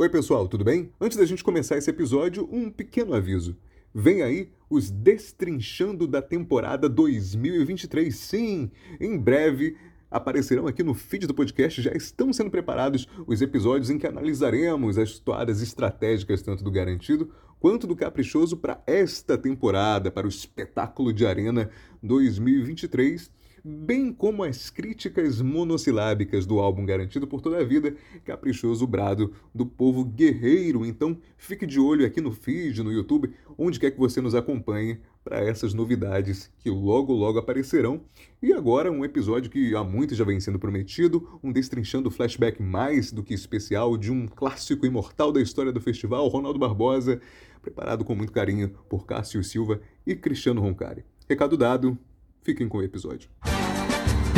Oi, pessoal, tudo bem? Antes da gente começar esse episódio, um pequeno aviso. Vem aí os Destrinchando da temporada 2023. Sim, em breve aparecerão aqui no feed do podcast. Já estão sendo preparados os episódios em que analisaremos as toadas estratégicas tanto do Garantido quanto do Caprichoso para esta temporada, para o espetáculo de Arena 2023 bem como as críticas monossilábicas do álbum Garantido por Toda a Vida, caprichoso brado do povo guerreiro. Então, fique de olho aqui no feed, no YouTube, onde quer que você nos acompanhe para essas novidades que logo logo aparecerão. E agora um episódio que há muito já vem sendo prometido, um destrinchando flashback mais do que especial de um clássico imortal da história do festival, Ronaldo Barbosa, preparado com muito carinho por Cássio Silva e Cristiano Roncari. Recado dado, fiquem com o episódio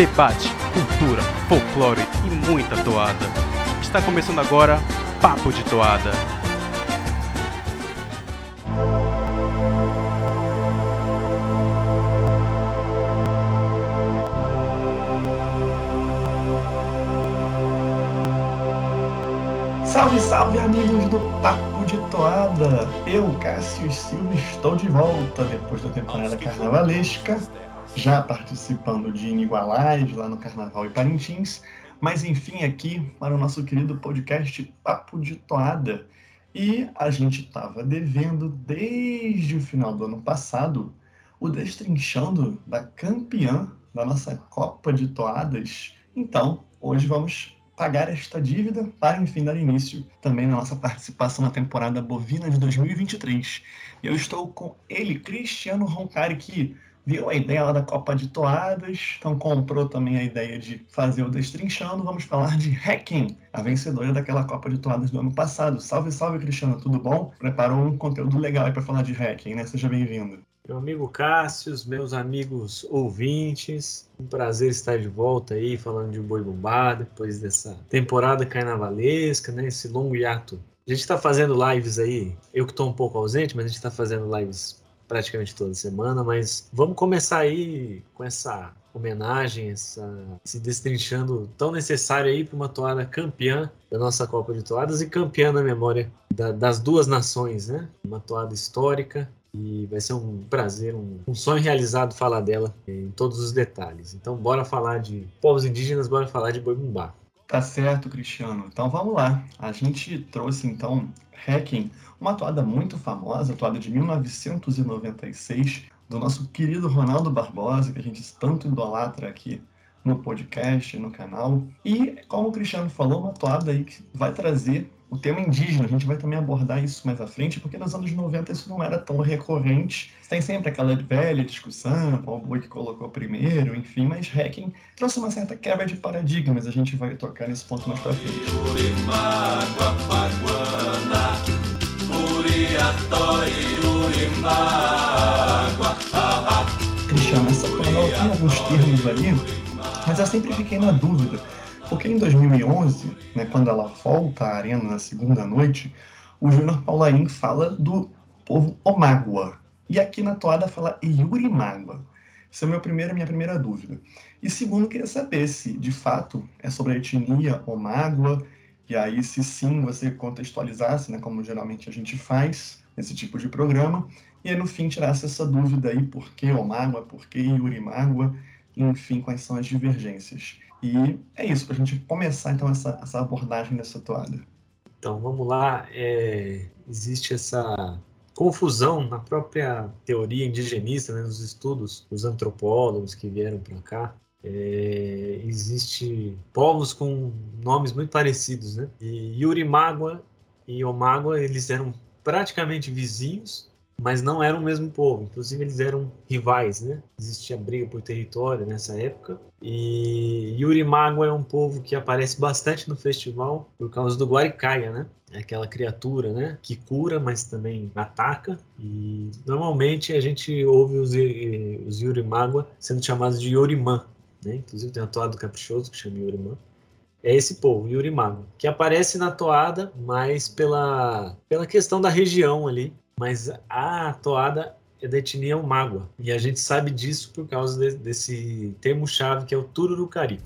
debate, cultura, folclore e muita toada. Está começando agora Papo de Toada. Salve, salve amigos do Papo de Toada! Eu, Cássio Silva, estou de volta depois da temporada carnavalesca já participando de Inigualais lá no Carnaval e Parintins, mas enfim aqui para o nosso querido podcast Papo de Toada. E a gente estava devendo desde o final do ano passado o destrinchando da campeã da nossa Copa de Toadas. Então, hoje vamos pagar esta dívida para, enfim, dar início também na nossa participação na temporada bovina de 2023. Eu estou com ele, Cristiano Roncari, que viu a ideia lá da Copa de Toadas, então comprou também a ideia de fazer o Destrinchando. Vamos falar de Hacking, a vencedora daquela Copa de Toadas do ano passado. Salve, salve, Cristiano, tudo bom? Preparou um conteúdo legal aí para falar de Hacking, né? Seja bem-vindo. Meu amigo Cássio, meus amigos ouvintes, um prazer estar de volta aí falando de Boi Bumbá depois dessa temporada carnavalesca, né? Esse longo hiato. A gente está fazendo lives aí, eu que estou um pouco ausente, mas a gente está fazendo lives praticamente toda semana, mas vamos começar aí com essa homenagem, essa, se destrinchando tão necessário aí para uma toada campeã da nossa Copa de Toadas e campeã na memória da, das duas nações, né? Uma toada histórica e vai ser um prazer, um, um, sonho realizado falar dela em todos os detalhes. Então, bora falar de povos indígenas, bora falar de boi bumbá. Tá certo, Cristiano. Então vamos lá. A gente trouxe então Hacking, uma toada muito famosa, toada de 1996, do nosso querido Ronaldo Barbosa, que a gente tanto idolatra aqui no podcast, no canal. E, como o Cristiano falou, uma toada aí que vai trazer o tema indígena. A gente vai também abordar isso mais à frente, porque nos anos 90 isso não era tão recorrente. Tem sempre aquela velha discussão, qual boi que colocou primeiro, enfim, mas Hacking trouxe uma certa quebra de paradigmas. A gente vai tocar nesse ponto mais pra frente. Cristiano, essa palavra tem alguns termos ali mas eu sempre fiquei na dúvida, porque em 2011, né, quando ela volta à arena na segunda noite, o Júnior Paularim fala do povo Omágua. E aqui na toada fala Yurimágua. Essa é a minha primeira, minha primeira dúvida. E segundo, queria saber se, de fato, é sobre a etnia Omágua, e aí, se sim, você contextualizasse, né, como geralmente a gente faz nesse tipo de programa, e aí, no fim, tirasse essa dúvida aí, por que Omágua, por que Yurimágua, enfim, quais são as divergências. E é isso, para a gente começar então essa, essa abordagem dessa toada. Então vamos lá, é, existe essa confusão na própria teoria indigenista, né, nos estudos dos antropólogos que vieram para cá. É, existe povos com nomes muito parecidos, né? E Yurimágua e Omágua eles eram praticamente vizinhos mas não eram o mesmo povo. Inclusive, eles eram rivais, né? Existia briga por território nessa época. E Yurimago é um povo que aparece bastante no festival por causa do Guaricaia, né? É aquela criatura, né? Que cura, mas também ataca. E normalmente a gente ouve os, os sendo chamados de Yorimã, né? Inclusive tem uma toada do Caprichoso que chama Yorimã é esse povo, Yurimago, que aparece na toada, mas pela, pela questão da região ali, mas a toada é da etnia Mágua. E a gente sabe disso por causa de, desse termo-chave que é o Tururucari.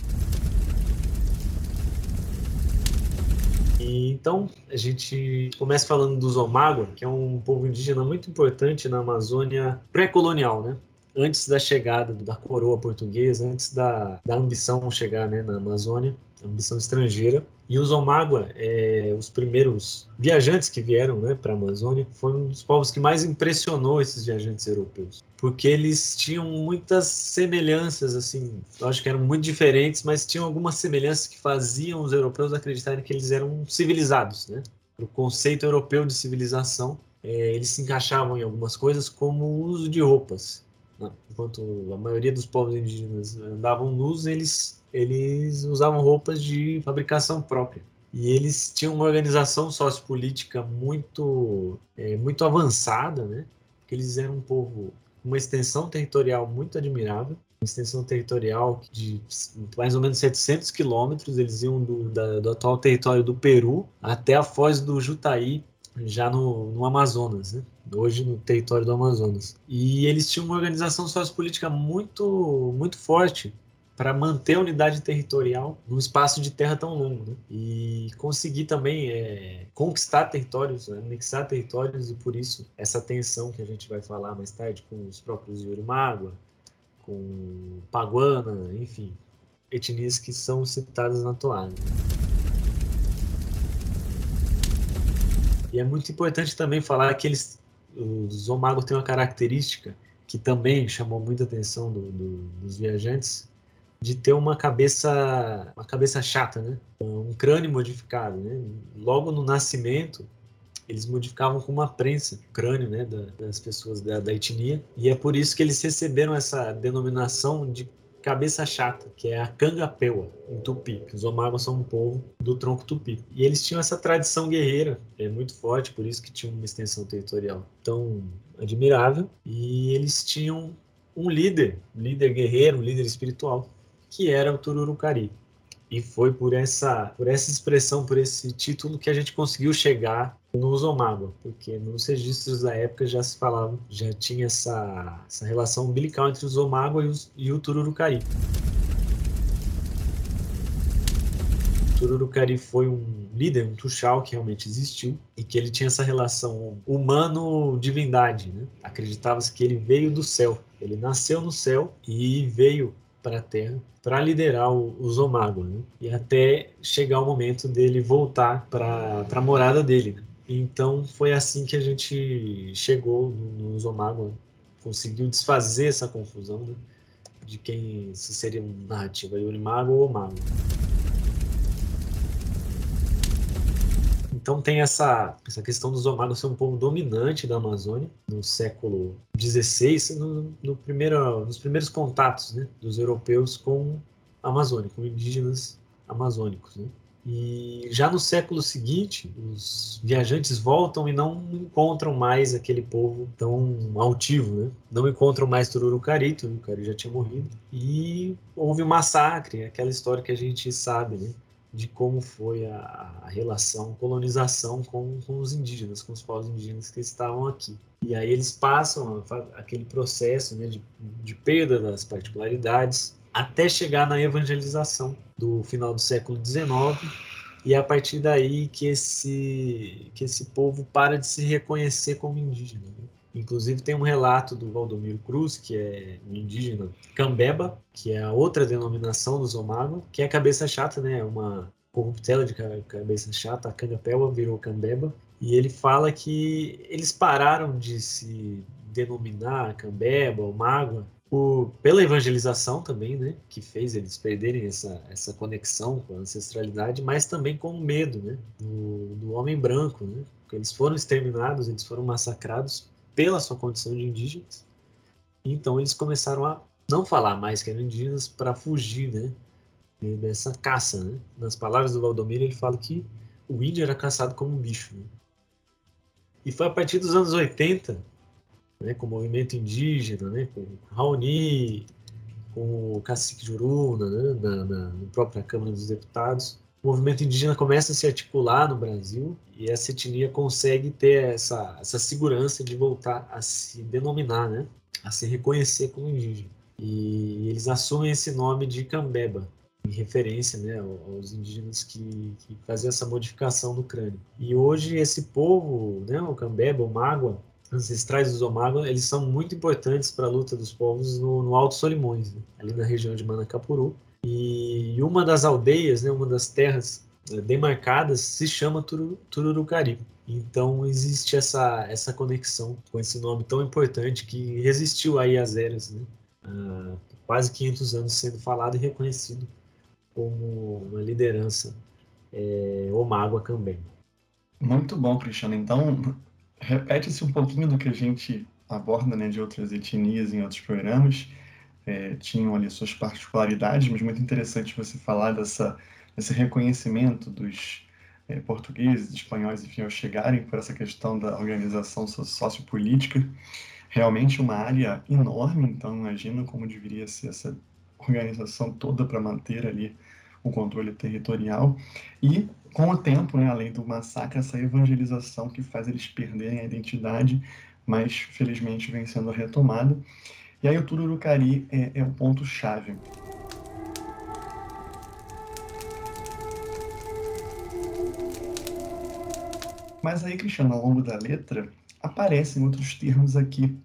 E, então, a gente começa falando dos Omagua, que é um povo indígena muito importante na Amazônia pré-colonial, né? Antes da chegada da coroa portuguesa, antes da, da ambição chegar né, na Amazônia, ambição estrangeira. E os Omagua, é, os primeiros viajantes que vieram né, para a Amazônia, foram um dos povos que mais impressionou esses viajantes europeus, porque eles tinham muitas semelhanças, assim, eu acho que eram muito diferentes, mas tinham algumas semelhanças que faziam os europeus acreditarem que eles eram civilizados, né? O conceito europeu de civilização, é, eles se encaixavam em algumas coisas, como o uso de roupas. Né? Enquanto a maioria dos povos indígenas andavam nus, eles eles usavam roupas de fabricação própria. E eles tinham uma organização sociopolítica muito, é, muito avançada, né? Porque eles eram um povo uma extensão territorial muito admirável, uma extensão territorial de mais ou menos 700 quilômetros. Eles iam do, da, do atual território do Peru até a foz do Jutaí, já no, no Amazonas, né? hoje no território do Amazonas. E eles tinham uma organização sociopolítica muito, muito forte, para manter a unidade territorial num espaço de terra tão longo, né? E conseguir também é, conquistar territórios, né? anexar territórios, e por isso essa tensão que a gente vai falar mais tarde com os próprios Yurimágua, com Paguana, enfim, etnias que são citadas na toada. E é muito importante também falar que eles, os Omagos têm uma característica que também chamou muita atenção do, do, dos viajantes, de ter uma cabeça uma cabeça chata, né? Um crânio modificado, né? Logo no nascimento, eles modificavam com uma prensa o crânio, né, das pessoas da, da etnia, e é por isso que eles receberam essa denominação de cabeça chata, que é a cangapeua, em tupi. Os Omagos são um povo do tronco tupi. E eles tinham essa tradição guerreira, é muito forte, por isso que tinham uma extensão territorial tão admirável. E eles tinham um líder, um líder guerreiro, um líder espiritual, que era o Tururucari. E foi por essa, por essa expressão, por esse título que a gente conseguiu chegar no Usomágua, porque nos registros da época já se falava, já tinha essa, essa relação umbilical entre o Usomágua e, e o Tururucari. O Tururucari foi um líder, um Tuxal que realmente existiu e que ele tinha essa relação humano-divindade. Né? Acreditava-se que ele veio do céu, ele nasceu no céu e veio para a Terra para liderar o, o Zomago, né? e até chegar o momento dele voltar para a morada dele. Né? Então foi assim que a gente chegou no, no Zomago, né? conseguiu desfazer essa confusão né? de quem se seria narrativa, Yurimago ou Mago. Então tem essa, essa questão dos Omagos ser um povo dominante da Amazônia no século XVI, no, no primeiro, nos primeiros contatos né, dos europeus com a Amazônia, com indígenas amazônicos. Né? E já no século seguinte, os viajantes voltam e não encontram mais aquele povo tão altivo, né? Não encontram mais Tururucari, Tururucari já tinha morrido. E houve um massacre, aquela história que a gente sabe, né? De como foi a, a relação, colonização com, com, os indígenas, com os povos indígenas que estavam aqui. E aí eles passam aquele processo né, de, de perda das particularidades até chegar na evangelização do final do século XIX e é a partir daí que esse, que esse povo para de se reconhecer como indígena. Né? Inclusive tem um relato do Valdomiro Cruz, que é um indígena Cambeba, que é a outra denominação dos Omagua, que é a cabeça chata, né? Uma corruptela de cabeça chata, a Cangapéua virou Cambeba, e ele fala que eles pararam de se denominar Cambeba ou Mágua por, pela evangelização também, né, que fez eles perderem essa, essa conexão com a ancestralidade, mas também com o medo, né, do, do homem branco, né, eles foram exterminados, eles foram massacrados pela sua condição de indígenas. Então eles começaram a não falar mais que eram indígenas para fugir, né, dessa caça, né? Nas palavras do Valdomiro, ele fala que o índio era caçado como um bicho. Né? E foi a partir dos anos 80, né, com o movimento indígena, né, com Raoni, com o Cacique Juruna, né, na, na, na própria Câmara dos Deputados, o movimento indígena começa a se articular no Brasil e essa etnia consegue ter essa, essa segurança de voltar a se denominar, né? a se reconhecer como indígena. E eles assumem esse nome de Cambeba. em referência né, aos indígenas que, que faziam essa modificação do crânio. E hoje esse povo, né, o Cambeba, o Mágua, ancestrais dos Omágua, eles são muito importantes para a luta dos povos no, no Alto Solimões, né, ali na região de Manacapuru. E uma das aldeias, né, uma das terras eh, demarcadas, se chama Tururucari. Então existe essa, essa conexão com esse nome tão importante que resistiu aí às eras, né? Quase 500 anos sendo falado e reconhecido como uma liderança é, Omágua também. Muito bom, Cristiano. Então, repete-se um pouquinho do que a gente aborda né, de outras etnias em outros programas. É, tinham ali suas particularidades, mas muito interessante você falar dessa, desse reconhecimento dos é, portugueses, espanhóis, enfim, ao chegarem por essa questão da organização sociopolítica. Realmente uma área enorme, então imagina como deveria ser essa organização toda para manter ali o controle territorial e com o tempo, né, além do massacre, essa evangelização que faz eles perderem a identidade, mas felizmente vem sendo retomada. E aí o Tururucari é, é o ponto chave. Mas aí, Cristiano, ao longo da letra, aparecem outros termos aqui.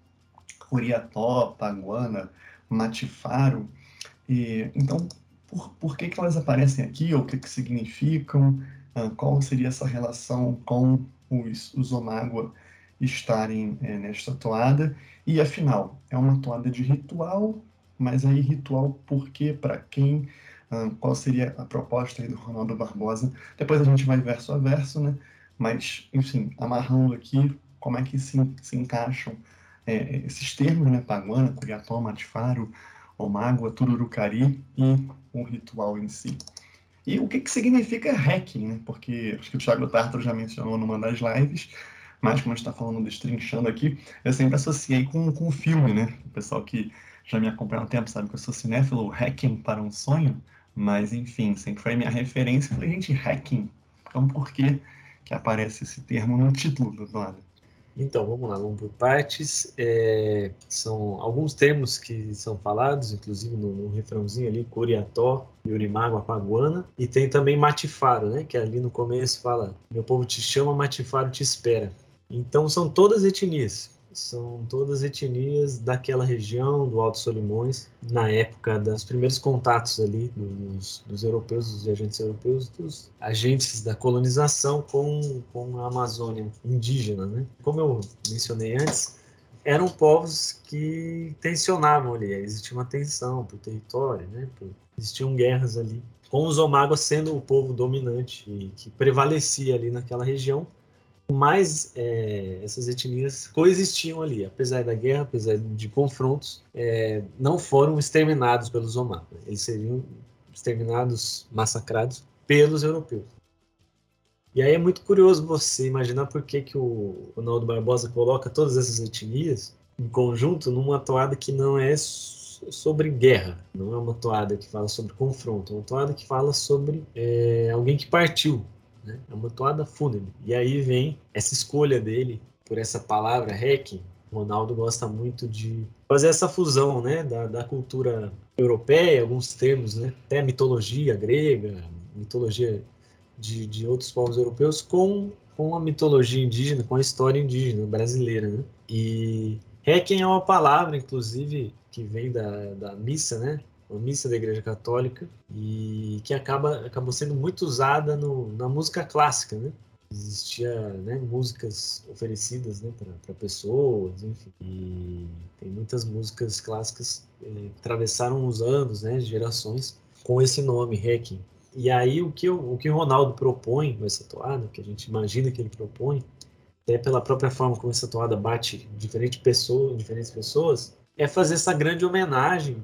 Curiató, Paguana, Matifaro. E, então, por, por que, que elas aparecem aqui? Ou o que, que significam? Ah, qual seria essa relação com os, os Omágua estarem é, nesta toada? E, afinal, é uma toada de ritual, mas aí ritual por quê? Para quem? Ah, qual seria a proposta aí do Ronaldo Barbosa? Depois a gente vai verso a verso, né? Mas, enfim, amarrando aqui, como é que se, se encaixam é, esses termos, né? Paguana, Curiató, Matifaro, Omágua, Tururucari e o ritual em si. E o que, que significa hacking, né? Porque acho que o Thiago Tartaro já mencionou numa das lives, mas como a gente está falando destrinchando aqui, eu sempre associei com, com o filme, né? O pessoal que já me acompanha há um tempo sabe que eu sou cinéfilo, hacking para um sonho, mas enfim, sempre foi a minha referência. Eu falei, gente, hacking, então por quê? que aparece esse termo no título do lado. Então, vamos lá, vamos por partes. É, são alguns termos que são falados, inclusive no, no refrãozinho ali, Curiató, Yurimago, Paguana, e tem também Matifaro, né, que ali no começo fala, meu povo te chama, Matifaro te espera. Então, são todas etnias são todas etnias daquela região do Alto Solimões, na época dos primeiros contatos ali dos, dos europeus, dos agentes europeus, dos agentes da colonização com, com a Amazônia indígena. Né? Como eu mencionei antes, eram povos que tensionavam ali, existia uma tensão por território, né? Existiam guerras ali, com os Omáguas sendo o povo dominante que prevalecia ali naquela região, mas é, essas etnias coexistiam ali, apesar da guerra, apesar de confrontos, é, não foram exterminados pelos romanos. Eles seriam exterminados, massacrados pelos europeus. E aí é muito curioso você imaginar por que, que o Ronaldo Barbosa coloca todas essas etnias em conjunto numa toada que não é sobre guerra, não é uma toada que fala sobre confronto, é uma toada que fala sobre é, alguém que partiu, né? É uma toada fúnebre. E aí vem essa escolha dele por essa palavra hacking. Ronaldo gosta muito de fazer essa fusão né, da, da cultura europeia, alguns termos, né, até mitologia grega, mitologia de, de outros povos europeus, com, com a mitologia indígena, com a história indígena brasileira. Né? E hacking é uma palavra, inclusive, que vem da, da missa, né? Uma missa da Igreja Católica e que acaba acabou sendo muito usada no, na música clássica, né? Existia né, músicas oferecidas né, para pessoas, enfim. E tem muitas músicas clássicas eh, atravessaram os anos, né, gerações, com esse nome, Hacking. E aí o que, o que o Ronaldo propõe com essa toada, que a gente imagina que ele propõe, até pela própria forma como essa toada bate diferentes pessoas, diferentes pessoas, é fazer essa grande homenagem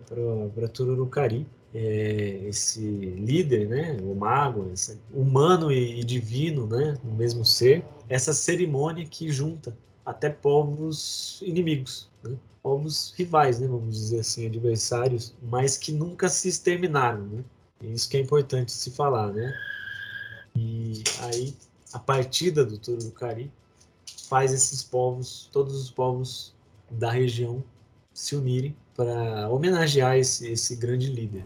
para Tururucari, é, esse líder, né, o mago, esse humano e, e divino, né, o mesmo ser, essa cerimônia que junta até povos inimigos, né, povos rivais, né, vamos dizer assim, adversários, mas que nunca se exterminaram, né? Isso que é importante se falar, né? E aí a partida do Tururucari faz esses povos, todos os povos da região se unirem para homenagear esse, esse grande líder.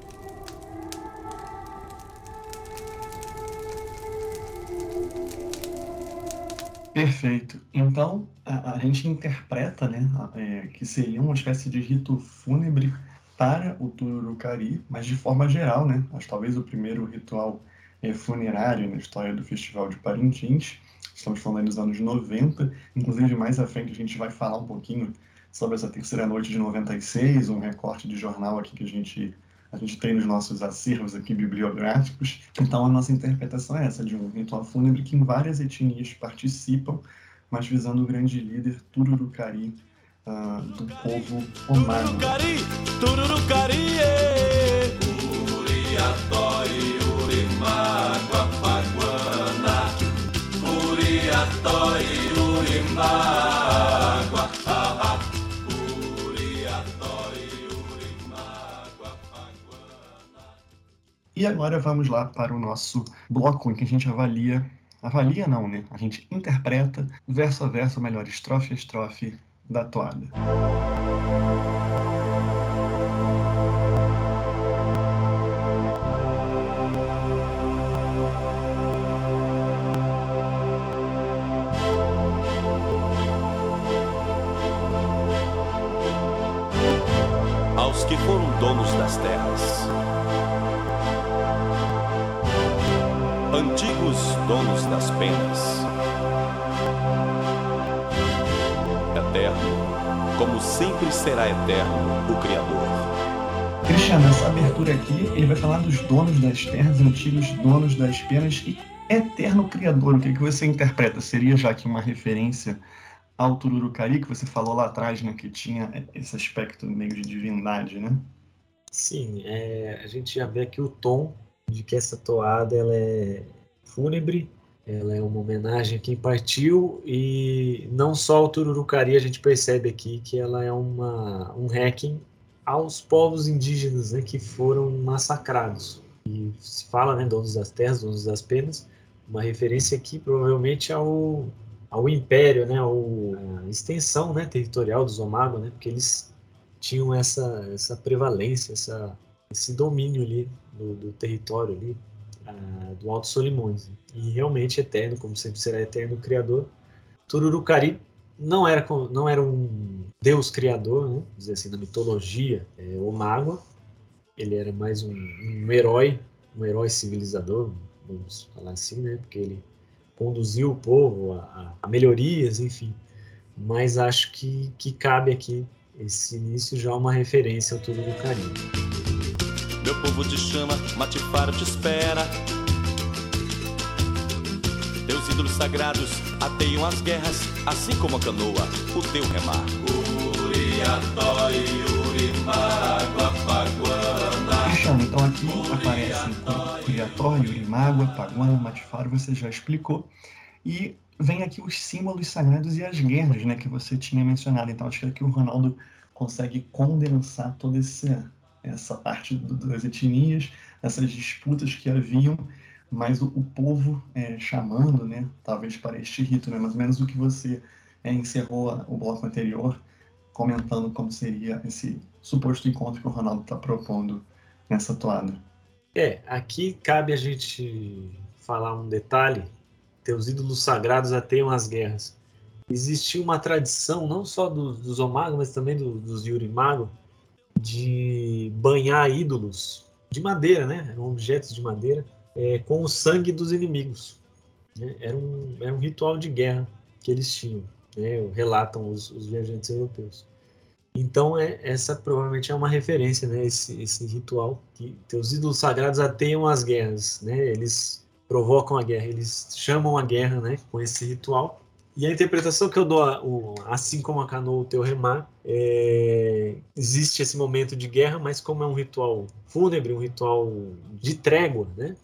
Perfeito. Então, a, a gente interpreta né, é, que seria uma espécie de rito fúnebre para o Turukari, mas de forma geral, né? Mas talvez o primeiro ritual é, funerário na história do Festival de Parintins. Estamos falando dos anos 90. Inclusive, mais à frente, a gente vai falar um pouquinho sobre essa terceira noite de 96, um recorte de jornal aqui que a gente a gente tem nos nossos acervos aqui bibliográficos. Então, a nossa interpretação é essa, de um ritual fúnebre que em várias etnias participam, mas visando o grande líder Tururucari, uh, do povo Omar. Tururucari, Tururucari, Paguana, Uriatói, E agora vamos lá para o nosso bloco em que a gente avalia, avalia não, né? A gente interpreta verso a verso, melhor, estrofe a estrofe da toada. Será eterno o Criador. Cristiano, nessa abertura aqui, ele vai falar dos donos das terras, antigos donos das penas e eterno Criador. O que, que você interpreta? Seria já que uma referência ao Tururucari, que você falou lá atrás, né, que tinha esse aspecto meio de divindade, né? Sim, é, a gente já vê aqui o tom de que essa toada ela é fúnebre, ela é uma homenagem a quem partiu e não só ao Tururucari, a gente percebe aqui que ela é uma, um hacking aos povos indígenas né, que foram massacrados. E se fala, né, donos das terras, donos das penas, uma referência aqui provavelmente ao, ao império, né, ao, a extensão né, territorial dos Omago, né, porque eles tinham essa, essa prevalência, essa, esse domínio ali do, do território ali, a, do Alto Solimões. E realmente eterno, como sempre será eterno o Criador. Tururucari não era, não era um deus criador, né? dizer assim, na mitologia, é, o Mágua. Ele era mais um, um herói, um herói civilizador, vamos falar assim, né? Porque ele conduziu o povo a, a, a melhorias, enfim. Mas acho que, que cabe aqui esse início já uma referência ao Tururucari. Meu povo te chama, Matifaro te espera. Teus ídolos sagrados ateiam as guerras, assim como a canoa, o teu remar. Uriatói, Paguana. Então aqui aparecem Uriatói, Urimágua, Paguana, Matifaro, você já explicou. E vem aqui os símbolos sagrados e as guerras, né, que você tinha mencionado. Então acho que aqui o Ronaldo consegue condensar todo esse essa parte do, das etnias, essas disputas que haviam, mas o, o povo é, chamando, né, talvez para este rito, né, mais ou menos o que você é, encerrou o bloco anterior, comentando como seria esse suposto encontro que o Ronaldo está propondo nessa toada. É, aqui cabe a gente falar um detalhe, teus ídolos sagrados ateiam as guerras. Existia uma tradição, não só dos, dos Omago, mas também do, dos Yurimago, de banhar ídolos de madeira, né? Objetos de madeira é, com o sangue dos inimigos. Né? Era, um, era um ritual de guerra que eles tinham, né? relatam os, os viajantes europeus. Então, é, essa provavelmente é uma referência, né? Esse, esse ritual que teus ídolos sagrados ateiam as guerras, né? Eles provocam a guerra, eles chamam a guerra, né? Com esse ritual. E a interpretação que eu dou, assim como a canoa, o teu remar, é, existe esse momento de guerra, mas como é um ritual fúnebre, um ritual de trégua, né?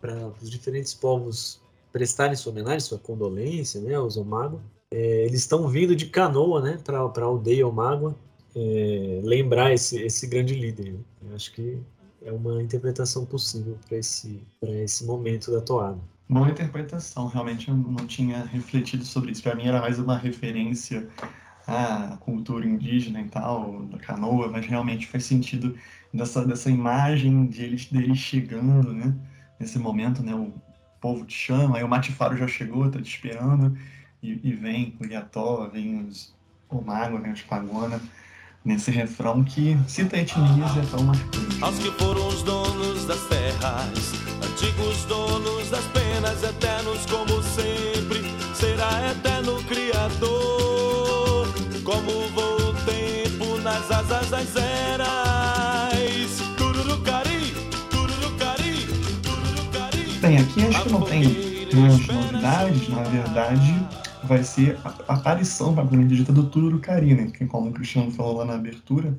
Para os diferentes povos prestarem sua homenagem, sua condolência, né? Aos Omágua. É, eles estão vindo de canoa, né? Para a aldeia Omágua, é, lembrar esse, esse grande líder. Né? Eu acho que é uma interpretação possível para esse, esse momento da toada boa interpretação. Realmente eu não tinha refletido sobre isso. Para mim era mais uma referência à cultura indígena e tal, da canoa, mas realmente faz sentido dessa, dessa imagem de eles, deles chegando, né? Nesse momento, né? O povo te chama, aí o Matifaro já chegou, tá te esperando. e, e vem o Iató, vem os, o Mago, vem os Pagona, nesse refrão que cita etnias é tão marcante. Aos que foram os donos das terras, antigos donos das penas, eternos como sempre, será eterno Criador, como voa o tempo nas asas das eras. Tururucari, tururucari, tururucari. Bem, aqui acho que não tem grandes novidades, na verdade, vai ser a aparição propriamente dita do Tururucari, né? Que, como o Cristiano falou lá na abertura,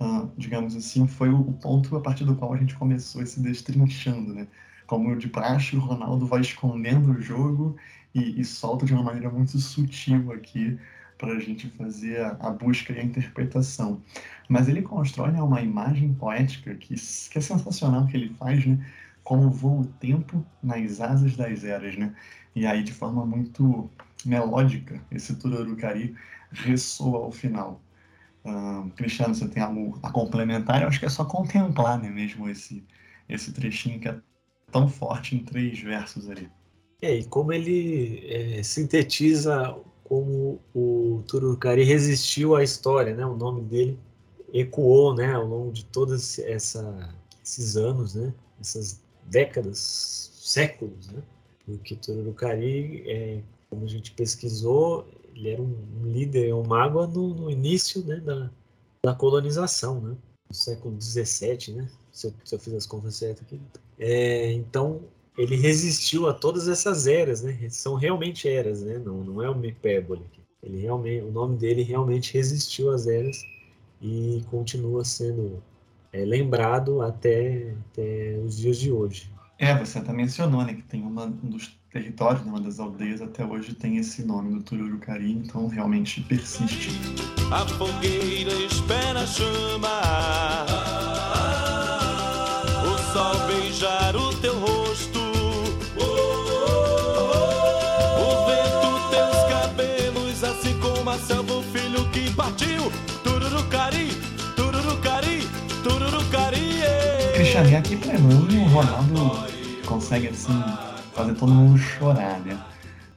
ah, digamos assim, foi o ponto a partir do qual a gente começou esse destrinchando, né? Como de praxe, o Ronaldo vai escondendo o jogo e, e solta de uma maneira muito sutil aqui para a gente fazer a, a, busca e a interpretação. Mas ele constrói né, uma imagem poética que, que é sensacional que ele faz, né? Como voa o tempo nas asas das eras, né? E aí, de forma muito melódica, esse Tururucari ressoa ao final. Uh, Cristiano, você tem algo a complementar? Eu acho que é só contemplar né, mesmo esse, esse trechinho que é tão forte em três versos ali. É, e como ele é, sintetiza como o Tururucari resistiu à história, né? O nome dele ecoou, né, ao longo de todos essa, esses anos, né? Essas décadas, séculos, né? Porque Tururucari é, como a gente pesquisou, ele era um, líder, um mago no, no início né, da, da colonização, né? No século XVII, né? Se eu, se eu fiz as contas certas aqui. É, então, ele resistiu a todas essas eras, né? São realmente eras, né? Não, não é uma hipérbole. Ele realmente, o nome dele realmente resistiu às eras e continua sendo é, lembrado até, até os dias de hoje. É, você até mencionou, né, que tem uma, um dos territórios, uma das aldeias, até hoje tem esse nome do Tururucari, então realmente persiste. A fogueira espera a chama, o sol beijar o teu rosto, o vento teus cabelos, assim como a selva o filho que partiu. Tururucari, Cristiane, aqui pra mim o Ronaldo consegue assim fazer todo mundo chorar, né?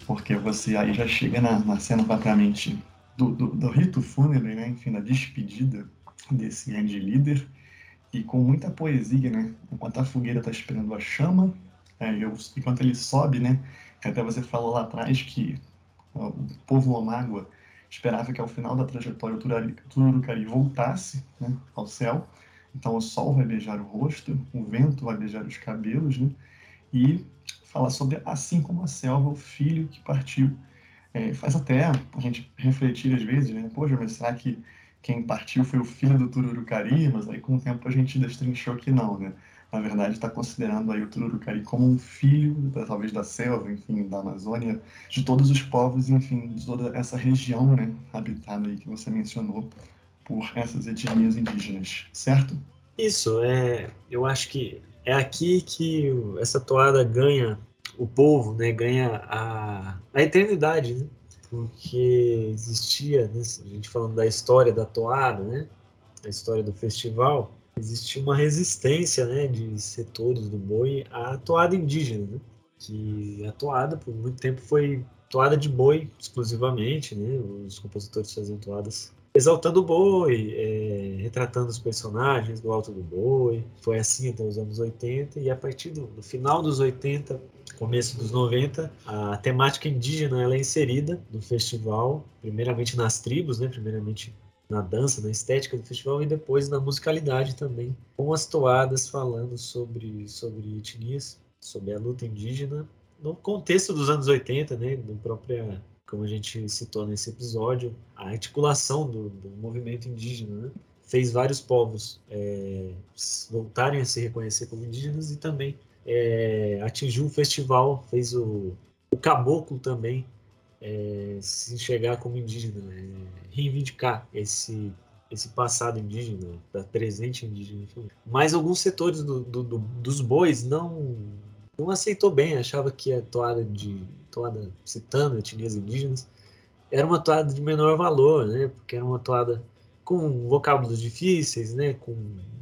Porque você aí já chega na, na cena propriamente do, do, do, rito fúnebre, né? Enfim, da despedida desse grande líder e com muita poesia, né? Enquanto a fogueira está esperando a chama, é, eu, enquanto ele sobe, né? Até você falou lá atrás que ó, o povo Omágua esperava que ao final da trajetória o Tururucari voltasse né, ao céu. Então o sol vai beijar o rosto, o vento vai beijar os cabelos, né? E fala sobre assim como a selva, o filho que partiu. É, faz até a gente refletir às vezes, né? Poxa, mas será que quem partiu foi o filho do Tururucari? Mas aí com o tempo a gente destrinchou que não, né? Na verdade está considerando aí o Tururucari como um filho, talvez da selva, enfim, da Amazônia, de todos os povos, enfim, de toda essa região, né? Habitada aí que você mencionou por essas etnias indígenas, certo? Isso, é, eu acho que é aqui que essa toada ganha o povo, né, ganha a, a eternidade, né? porque existia, né, a gente falando da história da toada, né, a história do festival, existia uma resistência né, de setores do boi à toada indígena, né, que a toada por muito tempo foi toada de boi exclusivamente, né, os compositores faziam toadas exaltando o boi, é, retratando os personagens do Alto do Boi. Foi assim até os anos 80, e a partir do, do, final dos 80, começo dos 90, a temática indígena ela é inserida no festival, primeiramente nas tribos, né? primeiramente na dança, na estética do festival e depois na musicalidade também, com as toadas falando sobre, sobre etnias, sobre a luta indígena, no contexto dos anos 80, né, do própria como a gente citou nesse episódio, a articulação do, do movimento indígena, né? fez vários povos é, voltarem a se reconhecer como indígenas e também é, atingiu o festival, fez o, o caboclo também é, se enxergar como indígena, é, reivindicar esse esse passado indígena, da presente indígena. Mas alguns setores do, do, do, dos bois não não aceitou bem, achava que a toada de toada citando etnias indígenas era uma toada de menor valor, né? Porque era uma toada com vocábulos difíceis, né? Com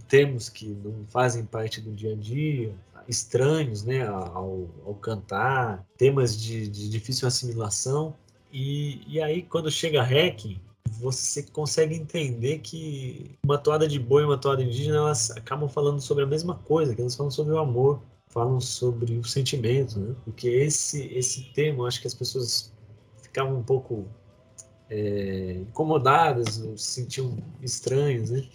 termos que não fazem parte do dia a dia, estranhos, né? Ao, ao cantar, temas de, de difícil assimilação. E, e aí, quando chega Hack, você consegue entender que uma toada de boi e uma toada indígena, elas acabam falando sobre a mesma coisa, que elas falam sobre o amor, falam sobre o sentimento, né? Porque esse, esse termo, acho que as pessoas ficavam um pouco é, incomodadas, se sentiam estranhas, né?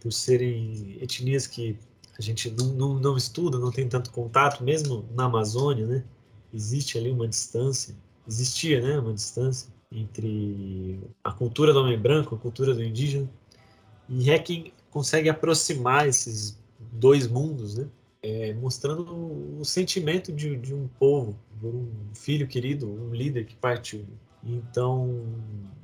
Por serem etnias que a gente não, não, não estuda, não tem tanto contato, mesmo na Amazônia, né? Existe ali uma distância existia né, uma distância entre a cultura do homem branco, a cultura do indígena, e Hacking consegue aproximar esses dois mundos, né, é, mostrando o sentimento de, de, um povo, por um filho querido, um líder que partiu. Então,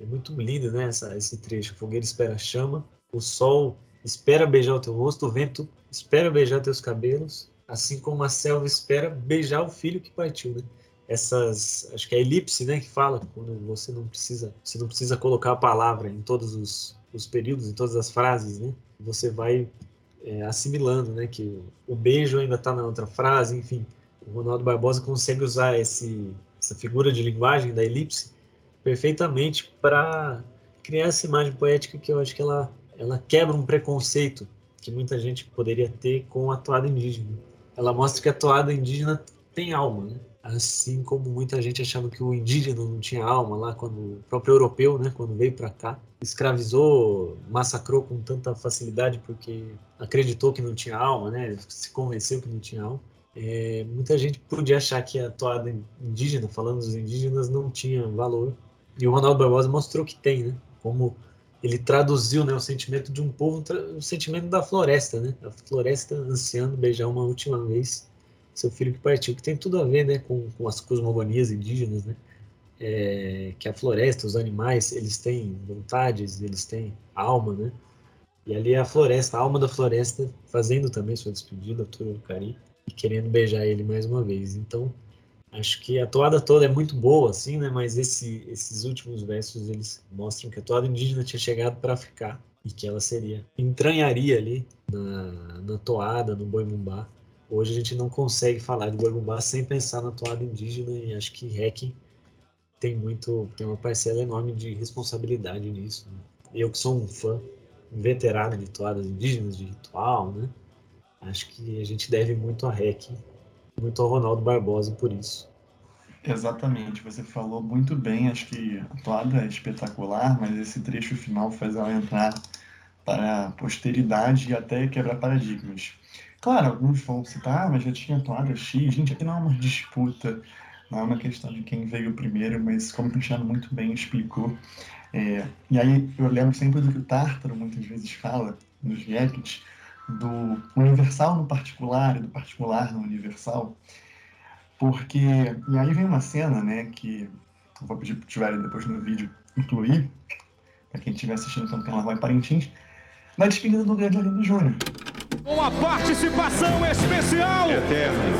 é muito lindo né, essa, esse trecho. A fogueira espera a chama, o sol espera beijar o teu rosto, o vento espera beijar teus cabelos, assim como a selva espera beijar o filho que partiu. Né? essas, acho que é a elipse, né, que fala quando você não precisa, você não precisa colocar a palavra em todos os, os períodos, em todas as frases, né? Você vai é, assimilando, né, que o beijo ainda está na outra frase, enfim. O Ronaldo Barbosa consegue usar esse, essa figura de linguagem da elipse perfeitamente para criar essa imagem poética que eu acho que ela, ela quebra um preconceito que muita gente poderia ter com a toada indígena. Ela mostra que a toada indígena tem alma, né? Assim como muita gente achava que o indígena não tinha alma lá quando o próprio europeu, né, quando veio para cá, escravizou, massacrou com tanta facilidade porque acreditou que não tinha alma, né, se convenceu que não tinha alma. É, muita gente podia achar que a toada indígena, falando dos indígenas, não tinha valor. E o Ronaldo Barbosa mostrou que tem, né? Como ele traduziu né, o sentimento de um povo, o sentimento da floresta, né? A floresta ansiando beijar uma última vez seu filho que partiu, que tem tudo a ver né, com, com as cosmogonias indígenas, né? É, que a floresta, os animais, eles têm vontades, eles têm alma, né? E ali é a floresta, a alma da floresta, fazendo também sua despedida, Turo Cari, e querendo beijar ele mais uma vez. Então, acho que a toada toda é muito boa, assim, né? Mas esse, esses últimos versos, eles mostram que a toada indígena tinha chegado para ficar e que ela seria, entranharia ali na, na toada, no boi bumbá, Hoje a gente não consegue falar de Boi sem pensar na toada indígena e acho que Hacking tem muito, tem uma parcela enorme de responsabilidade nisso. Né? Eu que sou um fã veterano de toadas indígenas, de ritual, né? Acho que a gente deve muito a Hacking, muito ao Ronaldo Barbosa por isso. Exatamente, você falou muito bem, acho que a toada é espetacular, mas esse trecho final faz ela entrar para a posteridade e até quebrar paradigmas. Claro, alguns vão citar, ah, mas já tinha toada X. Gente, aqui não é uma disputa, não é uma questão de quem veio primeiro, mas como o Cristiano muito bem explicou. É, e aí eu lembro sempre do que o Tártaro muitas vezes fala nos reacts, do universal no particular e do particular no universal. Porque, e aí vem uma cena, né, que eu vou pedir para o depois no vídeo incluir, para quem estiver assistindo então tem lá em Parintins, na despedida do grande Arlindo Júnior. Uma participação especial. Eterno,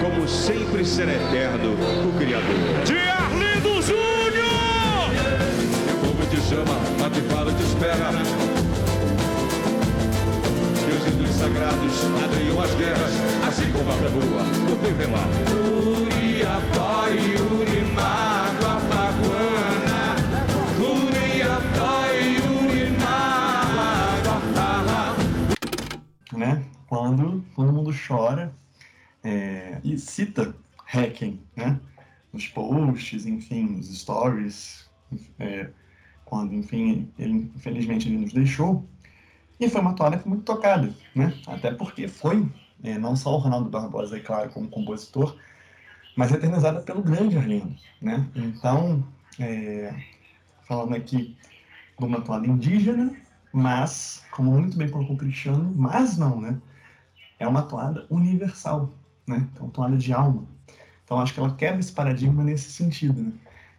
como sempre será eterno o Criador. De Arlindo Júnior! O povo te chama, a te fala, te espera. Os ídolos sagrados adriam as guerras, assim como a rua do Pivemar. Uriapá e Urimá, Quando todo mundo chora é, e cita Hacking, né? Nos posts, enfim, nos stories, é, quando, enfim, ele, infelizmente ele nos deixou. E foi uma toalha muito tocada, né? Até porque foi, é, não só o Ronaldo Barbosa, é claro, como compositor, mas eternizada pelo grande Arlindo, né? Então, é, falando aqui de uma toalha indígena, mas, como muito bem colocou o Cristiano, mas não, né? É uma toada universal, né? Uma toada de alma. Então, acho que ela quebra esse paradigma nesse sentido, né?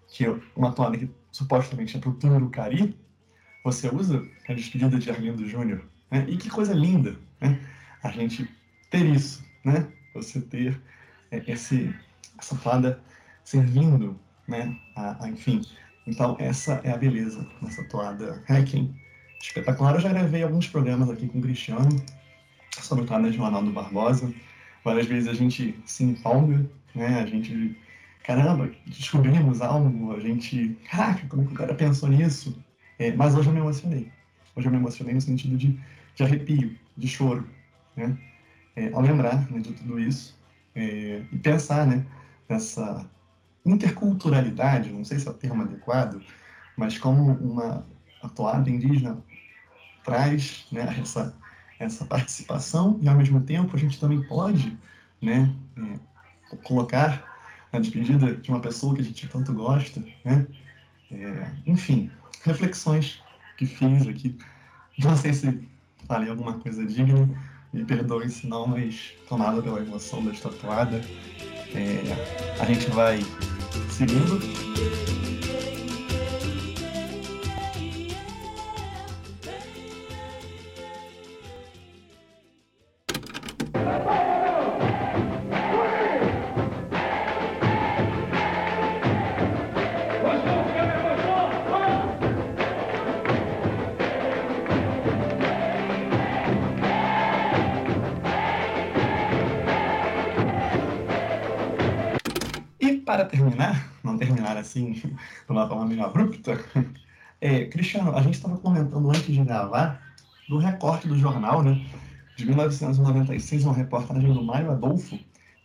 Que uma toada que supostamente é para o Cari, você usa a despedida de Arlindo Júnior, né? E que coisa linda, né? A gente ter isso, né? Você ter é, esse, essa toada servindo, né? A, a, enfim, então essa é a beleza dessa toada Hacking espetacular. Eu já gravei alguns programas aqui com o Cristiano o canal de Ronaldo Barbosa. Várias vezes a gente se empolga, né? A gente caramba, descobrimos algo, a gente, caraca, como é que o cara pensou nisso? É, mas hoje eu me emocionei. Hoje eu me emocionei no sentido de, de arrepio, de choro, né? É, ao lembrar né, de tudo isso é, e pensar, né, nessa interculturalidade, não sei se é o termo adequado, mas como uma atuada indígena traz né, essa, essa participação e, ao mesmo tempo, a gente também pode né, é, colocar na despedida de uma pessoa que a gente tanto gosta, né? É, enfim, reflexões que fiz aqui. Não sei se falei alguma coisa digna, me perdoe se não, mas tomada pela emoção da estatuada, é, a gente vai seguindo. Assim de uma forma meio abrupta, é, Cristiano, a gente estava comentando antes de gravar do recorte do jornal, né, de 1996, uma reportagem do Mário Adolfo,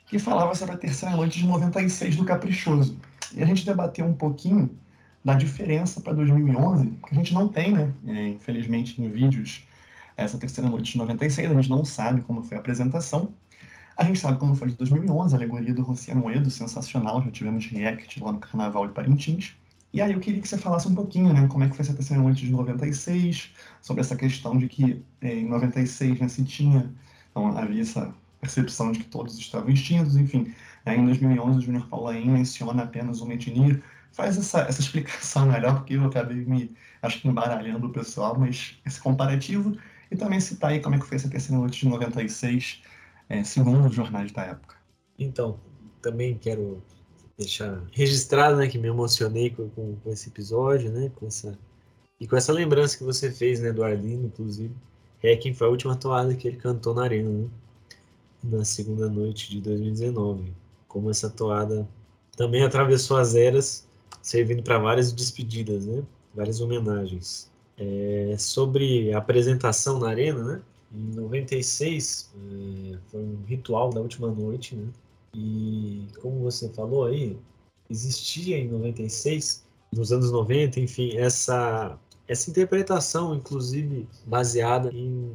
que falava sobre a terceira noite de 96 do Caprichoso. E a gente debateu um pouquinho da diferença para 2011, que a gente não tem, né, é, infelizmente, em vídeos, essa terceira noite de 96, a gente não sabe como foi a apresentação, a gente sabe como foi de 2011, a alegoria do Ronciano Moedo, sensacional, já tivemos react lá no Carnaval de Parintins. E aí eu queria que você falasse um pouquinho, né, como é que foi essa terceira noite de 96, sobre essa questão de que eh, em 96 né, se tinha, então havia essa percepção de que todos estavam extintos, enfim. Aí em 2011 o Júnior Paulain menciona apenas uma etnia, faz essa, essa explicação melhor, porque eu acabei me, acho que embaralhando o pessoal, mas esse comparativo, e também citar aí como é que foi essa terceira noite de 96, é, segundo os jornais da época. Então, também quero deixar registrado né, que me emocionei com, com, com, esse episódio, né, com essa, e com essa lembrança que você fez né, do Arlindo, inclusive. É quem foi a última toada que ele cantou na Arena, né, na segunda noite de 2019. Como essa toada também atravessou as eras, servindo para várias despedidas, né, várias homenagens. É, sobre a apresentação na Arena, né, em 96, é, foi um ritual da última noite, né? E como você falou aí, existia em 96, nos anos 90, enfim, essa, essa interpretação, inclusive baseada em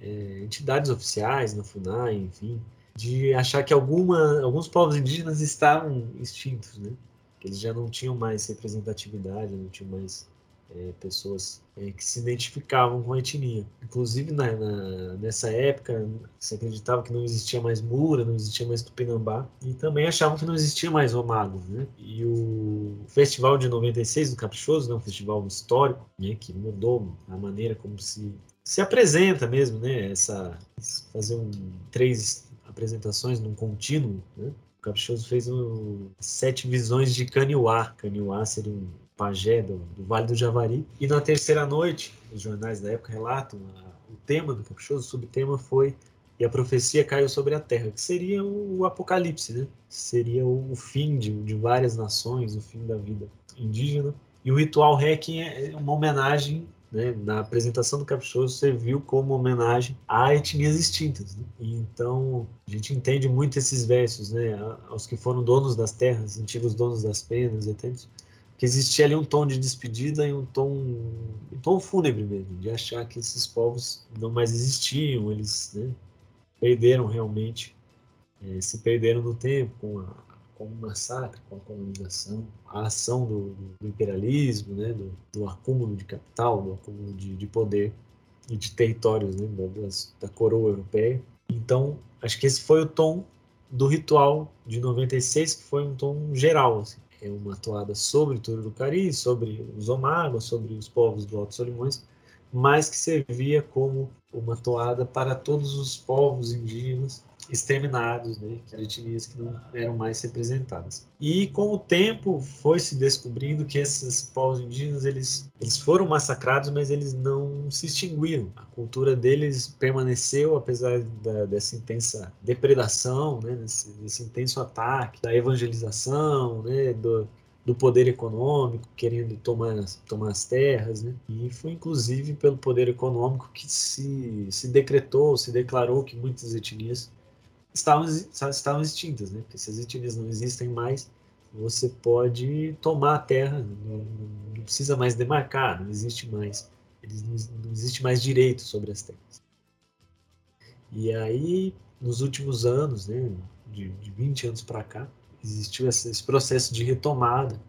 é, entidades oficiais, na FUNAI, enfim, de achar que alguma, alguns povos indígenas estavam extintos, né? Que eles já não tinham mais representatividade, não tinham mais é, pessoas é, que se identificavam com a etnia. Inclusive, na, na, nessa época, se acreditava que não existia mais Mura, não existia mais Tupinambá, e também achavam que não existia mais Romago. Né? E o Festival de 96 do Caprichoso, né, um festival histórico, né, que mudou a maneira como se, se apresenta mesmo, né, essa, fazer um, três apresentações num contínuo, né? O Caprichoso fez um, sete visões de Caniuá. Caniuá seria um pajé do, do, Vale do Javari. E na terceira noite, os jornais da época relatam a, o tema do caprichoso, o subtema foi e a profecia caiu sobre a terra, que seria o, apocalipse, né? Seria o, o fim de, de, várias nações, o fim da vida indígena. E o ritual Requiem é uma homenagem, né? Na apresentação do caprichoso serviu como homenagem a etnias extintas. Né? então a gente entende muito esses versos, né? Aos que foram donos das terras, antigos donos das penas, etc que existia ali um tom de despedida e um tom, um tom fúnebre mesmo, de achar que esses povos não mais existiam, eles né, perderam realmente, é, se perderam no tempo com, a, com o massacre, com a colonização, a ação do, do imperialismo, né, do, do, acúmulo de capital, do acúmulo de, de poder e de territórios né, das, da coroa europeia. Então, acho que esse foi o tom do ritual de 96, que foi um tom geral, assim é uma toada sobre Tururucari, sobre os Omagos, sobre os povos do Alto Solimões, mas que servia como uma toada para todos os povos indígenas exterminados, né, que eram etnias que não eram mais representadas. E com o tempo foi se descobrindo que esses povos indígenas eles, eles foram massacrados, mas eles não se extinguiram. A cultura deles permaneceu apesar da, dessa intensa depredação, né, desse, desse intenso ataque, da evangelização, né, do, do poder econômico, querendo tomar, tomar as terras, né? E foi inclusive pelo poder econômico que se, se decretou, se declarou que muitas etnias estavam, estavam extintas, né? Porque se as etnias não existem mais, você pode tomar a terra, não, não precisa mais demarcar, não existe mais, não, não existe mais direito sobre as terras. E aí, nos últimos anos, né, de, de 20 anos para cá, existiu esse processo de retomada,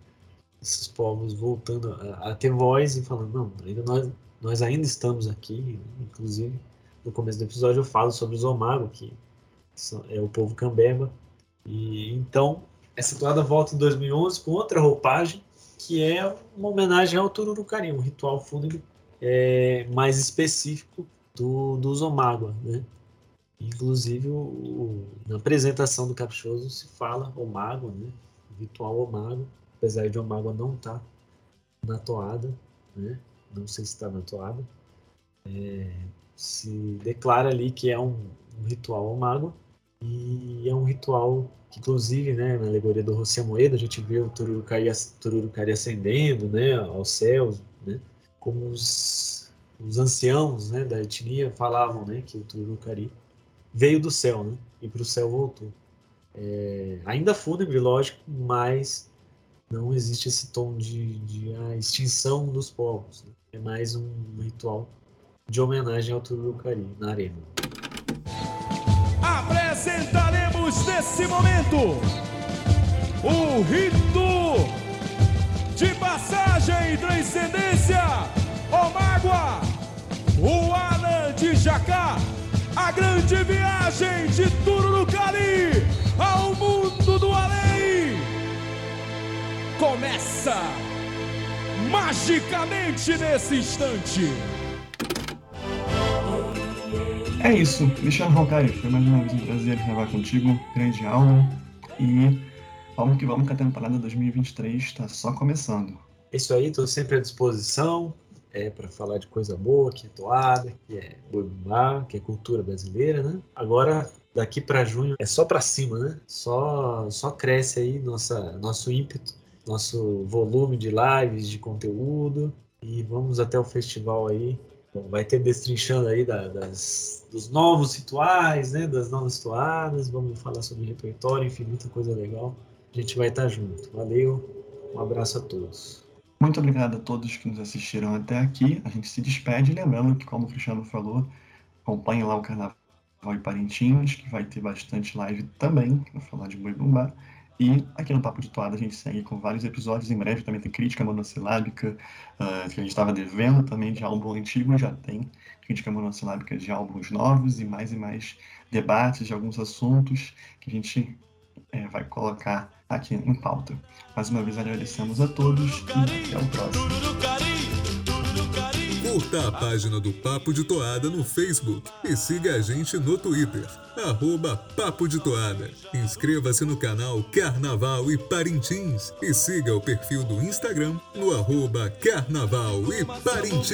esses povos voltando a, a, ter voz e falando, não, ainda nós, nós ainda estamos aqui, inclusive no começo do episódio eu falo sobre os Omago, que é o povo Cambemba, e então essa toada volta em 2011 com outra roupagem, que é uma homenagem ao Tururucari, um ritual fúnebre é, mais específico do, dos Omágua, né? Inclusive, o, o, na apresentação do Caprichoso se fala Omágua, né? Ritual Omágua, apesar de Omágua não estar tá na toada, né? Não sei se está na toada. É, se declara ali que é um, um ritual Omágua e é um ritual que, inclusive, né, na alegoria do José Moeda, a gente vê o Tururucari, Tururucari ascendendo né, aos céus, né? Como os, os anciãos né, da etnia falavam né, que o Tururucari veio do céu, né? E para o céu voltou. É, ainda fúnebre, lógico, mas não existe esse tom de, de a extinção dos povos. Né? É mais um ritual de homenagem ao Tururucari na arena. Apresentaremos nesse momento o rito de passagem e transcendência, o Mágua, o Alan de Jacá, a grande viagem de Tururucari ao mundo do além começa magicamente nesse instante. É isso, Cristiano Roncari, foi mais uma vez um prazer gravar contigo, grande aula, e vamos que vamos que a temporada 2023 está só começando. É isso aí, estou sempre à disposição é para falar de coisa boa, que é toada, que é boi que é cultura brasileira, né? Agora daqui para junho é só para cima, né? Só só cresce aí nossa nosso ímpeto, nosso volume de lives, de conteúdo e vamos até o festival aí. Bom, vai ter destrinchando aí da, das, dos novos rituais, né? Das novas toadas, vamos falar sobre repertório, enfim, muita coisa legal. A gente vai estar junto. Valeu, um abraço a todos. Muito obrigado a todos que nos assistiram até aqui. A gente se despede, lembrando que, como o Cristiano falou, acompanhe lá o Carnaval e Parentinhos, que vai ter bastante live também, para falar de Boi Bumbá. E aqui no Papo de Toada a gente segue com vários episódios. Em breve também tem crítica monossilábica, uh, que a gente estava devendo também de álbum antigo, já tem crítica monossilábica de álbuns novos e mais e mais debates de alguns assuntos que a gente é, vai colocar aqui em pauta. Mais uma vez agradecemos a todos e até o próximo. Curta a página do Papo de Toada no Facebook e siga a gente no Twitter, arroba Papo de Toada. Inscreva-se no canal Carnaval e Parintins e siga o perfil do Instagram no arroba Carnaval e Parintins.